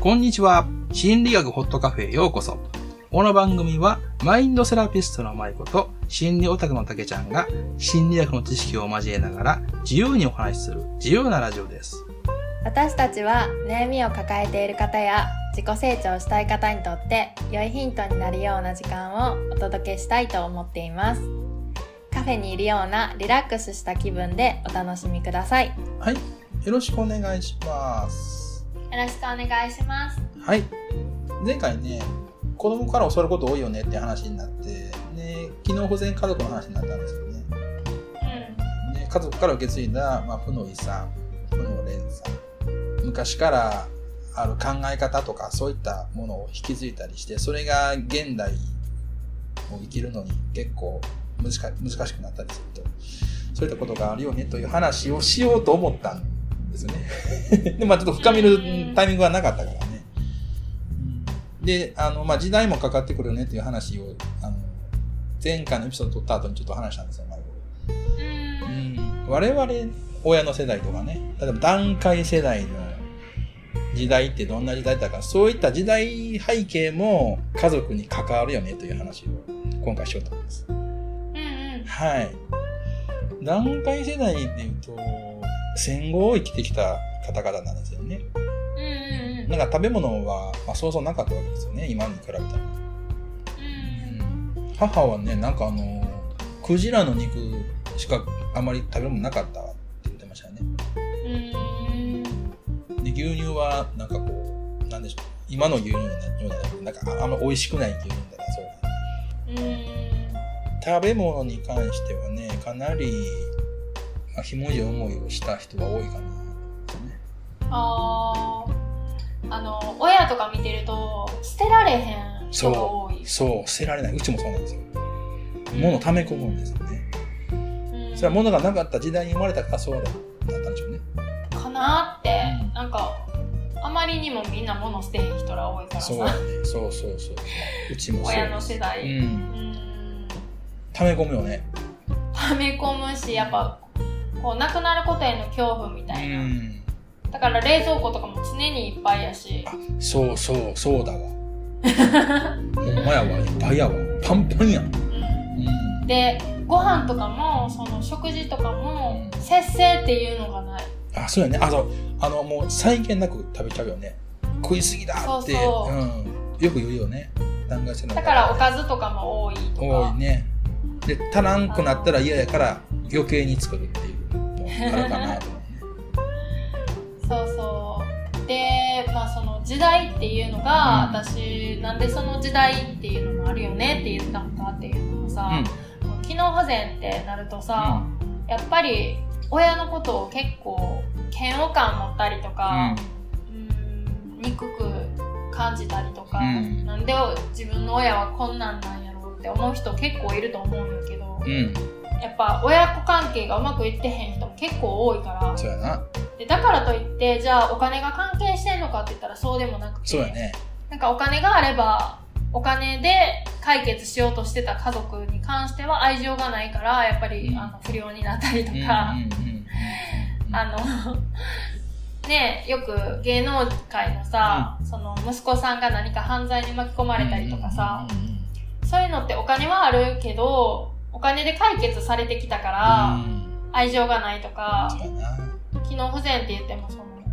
こんにちは。心理学ホットカフェへようこそ。この番組は、マインドセラピストの舞子と、心理オタクの竹ちゃんが、心理学の知識を交えながら、自由にお話しする、自由なラジオです。私たちは悩みを抱えている方や自己成長したい方にとって良いヒントになるような時間をお届けしたいと思っていますカフェにいるようなリラックスした気分でお楽しみくださいよはい。よろしくお願いします。ろしくお願いしますはい。前回ね、子供から教わること多いよねって話になって、ね、機能不全家族の話になったんですよね。ね家族から受け継いだ、まあ、負の遺産、負の連鎖、昔からある考え方とかそういったものを引き継いだりして、それが現代を生きるのに結構難し難しくなったりすると、そういったことがあるよねという話をしようと思ったんですよね。で、まあちょっと深めるタイミングがなかったからね。うんで、あの、まあ時代もかかってくるよねっていう話を、あの、前回のエピソード撮った後にちょっと話したんですよ、前うん我々親の世代とかね例えば段階世代の時代ってどんな時代だかそういった時代背景も家族に関わるよねという話を今回しようと思います。うんうんはい。段階世代でいうと戦後を生きてきた方々なんですよね。うんうんうん。なんか食べ物は、まあ、そうそうなかったわけですよね。今に比べたら。うん母はねなんかあのクジラの肉しかあまり食べるものなかったって言ってましたよね。うん。で牛乳はなんかこうなんでしょう。今の牛乳のようななんかあんま美味しくない牛乳だなそううん。食べ物に関してはねかなり、まあ、ひもじい思いをした人が多いかな、ね、あーあの親とか見てると捨てられへん人が多い。そう。捨てられない。うちもそうなんですよ。物を溜め込むんですよね。うん。それは物がなかった時代に生まれたからそうだったんでしょうね。かなって、うん。なんかあまりにもみんな物捨てへん人ら多いからさ。そう。だねそう。そう。そう。うちもそう親の世代。ううんん。溜め込むよね。溜め込むしやっぱこう亡くなることへの恐怖みうたいな、ん。だから冷蔵庫とかも常にいっぱいやし。あそうそうそうだわ。ほんまやわ。いっぱいやわ。パンパンやん。うん。うんでご飯とかもその食事とかも節制っていうのがない。あそうやね。あそうあのもう際限なく食べちゃうよね。食いすぎだって。そうそうう。ん、よく言うよね。断崖性のだからおかずとかも多いとか。多いね。で足らんくなったら嫌やから余計に作るあるかなそうそう。でまあその時代っていうのが、うん。私なんでその時代っていうのもあるよねって言ったのかっていうのをさ、機能不全ってなるとさ、やっぱり親のことを結構嫌悪感持ったりとか、うん。憎く感じたりとか、うん。なんで自分の親はこんなんなんやろうって思う人結構いると思うんやけど、うん、うん、やっぱ親子関係がうまくいってへん人も結構多いから。そうやな。でだからといってじゃあお金が関係してんのかって言ったらそうでもなくてそうやね。なんかお金があればお金で解決しようとしてた家族に関しては愛情がないからやっぱり、うん。あの不良になったりとうんうんか、うんうんあのねよく芸能界のさ、その息子さんが何か犯罪に巻き込まれたりとかさ、うんうんうん。そういうのってお金はあるけどお金で解決されてきたから、うん。愛情がないとか機能不全って言ってもそのもう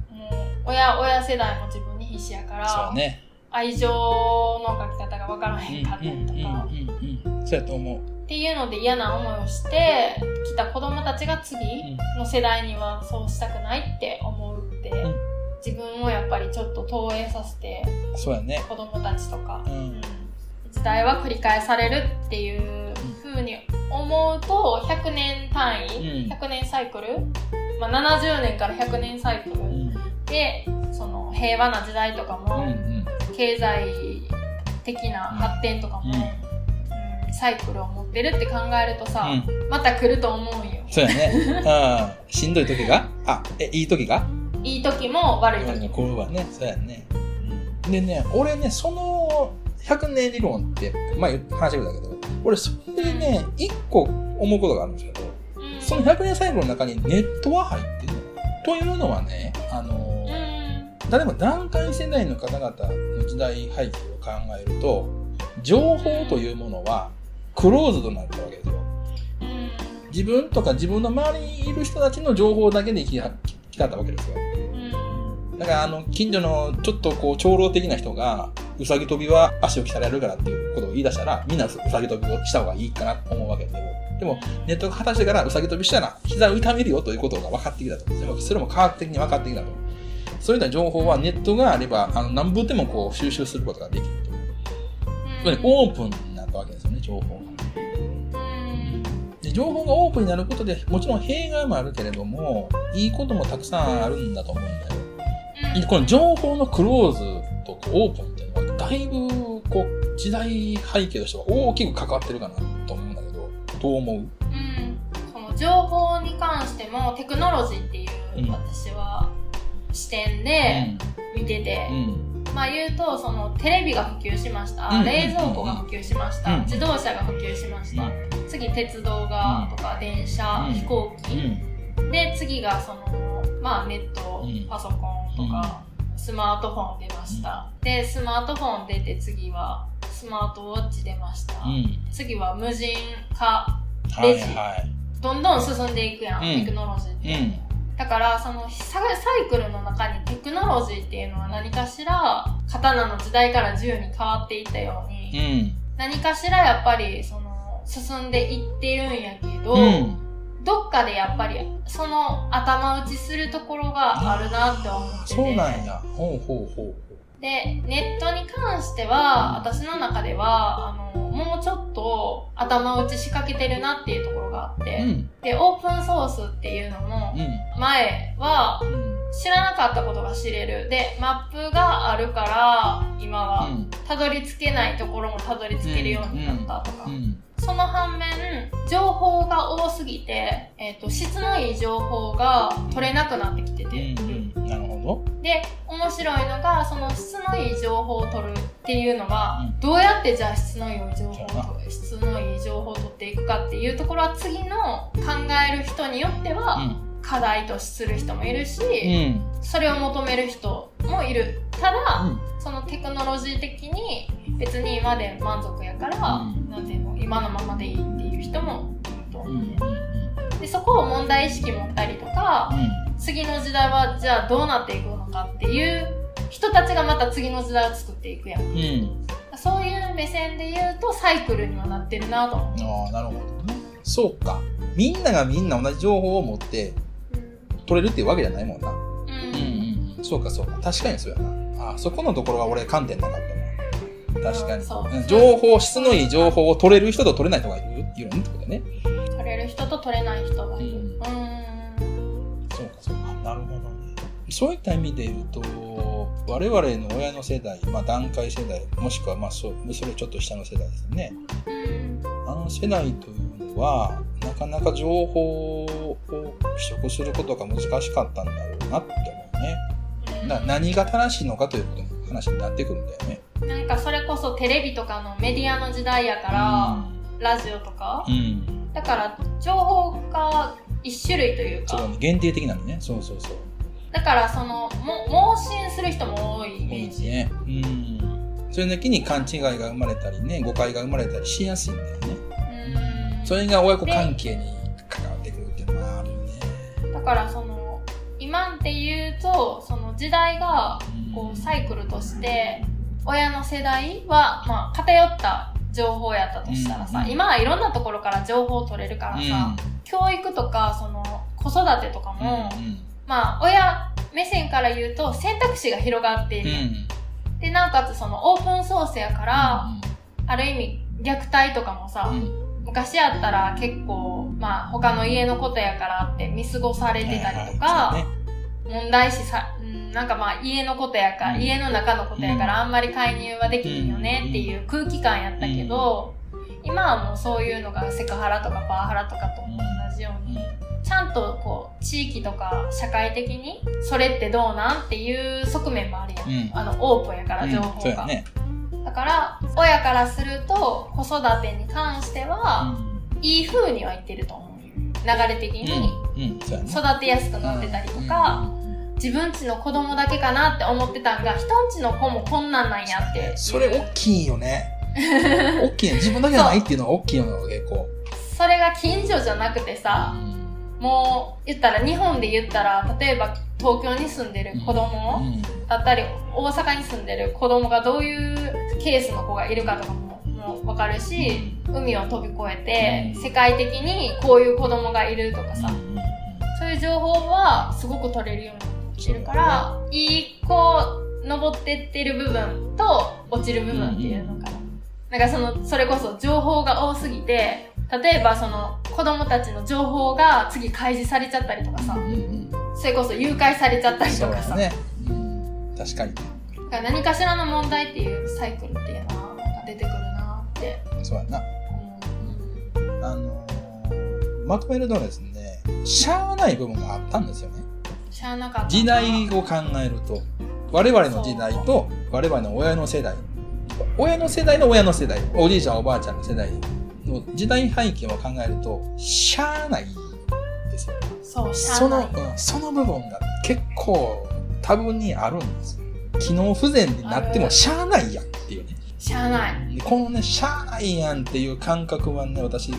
親親世代も自分に必死やからね。愛情の書き方が分からへんかったりとか、うんうんうんうんうん。そうやと思う。っていうので嫌な思いをしてきた子供たちが次の世代にはそうしたくないって思うって、ん。自分をやっぱりちょっと投影させてそうやね。子供たちとか、ううん。ん時代は繰り返されるっていう風に思うと100年単位、うん。100年サイクル、まあ、70年から100年サイクル。うん。でその平和な時代とかも、経済的な発展とかも、サイクルを持ってるって考えるとさ、うん。また来ると思うんよ。そうやね。うん。しんどい時が？あ、え、いい時が？いい時も悪い時も、これはね、そうやね。でね、俺ね、その100年理論って、まあ話してくれたけど、俺それでね、一個思うことがあるんですけど、うん。その100年サイクルの中にネットは入ってるの。というのはね、あのう、ん。例えば団塊世代の方々の時代背景を考えると、情報というものはクローズドになったわけですよ。自分とか自分の周りにいる人たちの情報だけで生きたわけですよ。だからあの、近所のちょっとこう、長老的な人が、うさぎ跳びは足を鍛えられるからっていうことを言い出したら、みんなうさぎ跳びをした方がいいかなと思うわけですよ。でも、ネットが果たしてからうさぎ跳びしたら、膝を痛めるよということが分かってきたと。でもそれも科学的に分かってきたと。そういった情報はネットがあれば、あの、何分でもこう、収集することができると。つまり、オープンになったわけですよね、情報が。で情報がオープンになることで、もちろん弊害もあるけれども、いいこともたくさんあるんだと思うんだよ。この情報のクローズとオープンだいぶ、こう、時代背景としては大きく関わってるかなと思うんだけど、どう思う？うん。その情報に関しても、テクノロジーっていう、私は、視点で見てて、うん、まあ言うと、その、テレビが普及しました。冷蔵庫が普及しました。自動車が普及しました。次、鉄道が、とか、電車、飛行機。で、次が、その、まあネット、パソコン、とか、スマートフォン出ました。で、スマートフォン出て次はスマートウォッチ出ました。次は無人化レジ、はいはい。どんどん進んでいくやん、テクノロジーって。だから、そのサイクルの中にテクノロジーっていうのは何かしら、刀の時代から銃に変わっていったように、何かしらやっぱり、その、進んでいってるんやけど、どっかでやっぱり、その頭打ちするところがあるなって思ってて。そうなんや。ほうほうほう。で、ネットに関しては、私の中では、あの、もうちょっと頭打ち仕掛けてるなっていうところがあって、うん、で、オープンソースっていうのも、前は、知らなかったことが知れる。で、マップがあるから、今は、たどり着けないところもたどり着けるようになったとか。その反面、情報が多すぎて、えっ、ー、と、質のいい情報が取れなくなってきてて。うん、なるほど。で、面白いのが、その質のいい情報を取るっていうのが、うん、どうやってじゃあ質のいい情報を質のいい情報を取っていくかっていうところは次の考える人によっては、課題とする人もいるし、うん、それを求める人もいる。ただ、そのテクノロジー的に別に今で満足やから、うん、なんていうの今のままでいいっていう人もいると思う、ね、でそこを問題意識持ったりとか、うん、次の時代はじゃあどうなっていくのかっていう人たちがまた次の時代を作っていくやん、うん、そういう目線で言うとサイクルにはなってるなと。思うああなるほどね。そうか。みんながみんな同じ情報を持って取れるっていうわけじゃないもんな。うん、うんうん、そうかそうか。確かにそうやな。あそこのところは俺観点なかった確かに。情報、質のいい情報を取れる人と取れない人がいるいるってことだね。取れる人と取れない人がいる。うん。うんそうか、そうか。なるほどね。そういった意味で言うと、我々の親の世代、まあ段階世代、もしくはまあそそれちょっと下の世代ですね。あの世代というのは、なかなか情報を取得することが難しかったんだろうなって思うね。な何が正しいのかということの話になってくるんだよね。なんかそれこそテレビとかのメディアの時代やから、うん、ラジオとか、うん、だから情報が一種類というか。そう限定的なのね。そうそうそう。だからそのも盲信する人も多いイメージ。ね。うん。それだけに勘違いが生まれたりね誤解が生まれたりしやすいんだよね。うん。それが親子関係に関わってくるっていうのはあるよね。だからその今っていうとその時代がこうサイクルとして親の世代は、まあ、偏った情報やったとしたらさ、うん、今はいろんなところから情報を取れるからさ、うん、教育とかその子育てとかも、うん、まあ親目線から言うと選択肢が広がっている、でなおかつそのオープンソースやから、ある意味虐待とかもさ、昔やったら結構まあ他の家のことやからって見過ごされてたりとか、問題視さなんかまあ家のことやから、家の中のことやからあんまり介入はできんよねっていう空気感やったけど、今はもうそういうのがセクハラとかパワハラとかと同じように、ちゃんとこう地域とか社会的にそれってどうなんっていう側面もあるやん。うん、あのオープンやから情報が。ね、だから親からすると子育てに関しては、いい風にはいってると思う。流れ的に。育てやすくなってたりとか、自分ちの子供だけかなって思ってたんが、人んちの子もこんなんなんやって。それ大きいよね。大きいね。自分だけじゃないっていうのが大きいのよ、結構。それが近所じゃなくてさ、もう言ったら日本で言ったら、例えば東京に住んでる子供、うん。だったり、大阪に住んでる子供がどういうケースの子がいるかとかもわかるし、海を飛び越えて、世界的にこういう子供がいるとかさ、そういう情報はすごく取れるようになってるから、いいこう、登ってってる部分と落ちる部分っていうのかな。なんかその、それこそ情報が多すぎて、例えばその子供たちの情報が次開示されちゃったりとかさうん、それこそ誘拐されちゃったりとかさ、ね。うん。確かに。だから何かしらの問題っていうサイクルっていうのはなんか出てくるなってそうやな。思う。あのーまとめるとですね、しゃあない部分があったんですよね。知らなかった。時代を考えると、我々の時代と我々の親の世代、親の世代の親の世代、おじいちゃんおばあちゃんの世代の時代背景を考えると、しゃあないですよ。そう、しゃその、あない。うんその部分が結構多分にあるんです。機能不全になってもしゃあないやん。しゃあない。でこのね、しゃあないやんっていう感覚はね、私、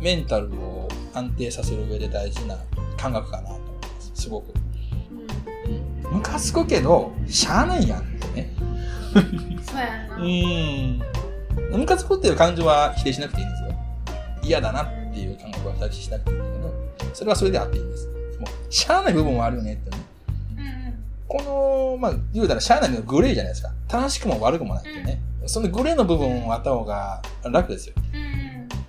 メンタルを安定させる上で大事な感覚かなと思います。すごく。うん。ムカつくけど、しゃあないやんってね。そうやんな。うん。ムカつくっていう感情は否定しなくていいんですよ。嫌だなっていう感覚は否定しなくていいんだけど、それはそれであっていいんです。もう、しゃあない部分もあるよねってね。うんうん。この、まあ、言うたらしゃあないのグレーじゃないですか。楽しくも悪くもないってね。そのグレーの部分をあった方が楽ですよ。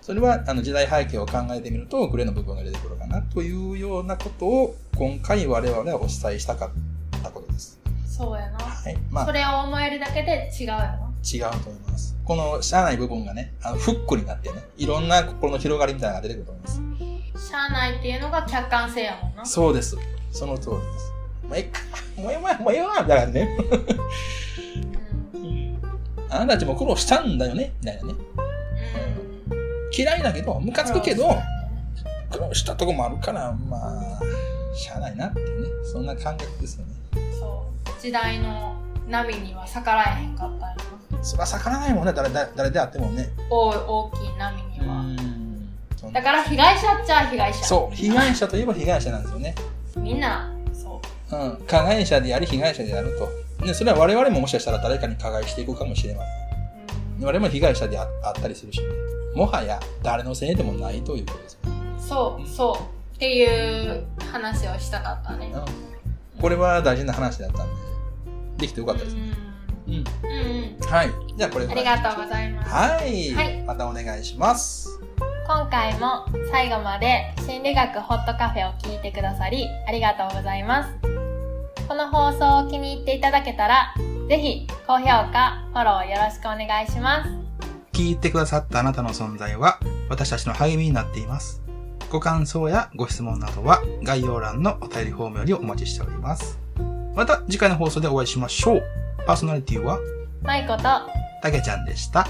それはあの時代背景を考えてみると、グレーの部分が出てくるかなというようなことを、今回我々はお伝えしたかったことです。そうやな。はい。まあ、それを思えるだけで違うよな。違うと思います。このしゃあない部分がね、あのフックになってね、いろんな心の広がりみたいなのが出てくると思います。しゃあないっていうのが客観性やもんな。そうです。その通りです。もうええか、もうええわ、もうええわ、だからね。うん。あなたたちも苦労したんだよね、みたいなね。嫌いだけど、ムカつくけど、苦労したとこもあるから、まあ、しゃあないなっていうね、そんな感覚ですよね。そう。時代の波には逆らえへんかったよな。そりゃ逆らわないもんね、誰誰誰であってもね。大大きい波には。だから被害者っちゃ被害者。そう、被害者といえば被害者なんですよね。みんな、そう。うん、加害者であり被害者であると。ね、それは我々ももしかしたら誰かに加害していくかもしれません。我々も被害者でああったりするし、ね、もはや誰のせいでもないということです。そう、そう。っていう話をしたかったね。うん、これは大事な話だったんで、できてよかったですね。うん。うん。うんうん。はい。じゃあこれありがとうございます。はい、はいまたお願いします。今回も最後まで心理学ホットカフェを聞いてくださりありがとうございます。この放送を気に入っていただけたら、ぜひ高評価、フォローよろしくお願いします。聞いてくださったあなたの存在は私たちの励みになっています。ご感想やご質問などは概要欄のお便りフォームよりお待ちしております。また次回の放送でお会いしましょう。パーソナリティはマイコとたけちゃんでした。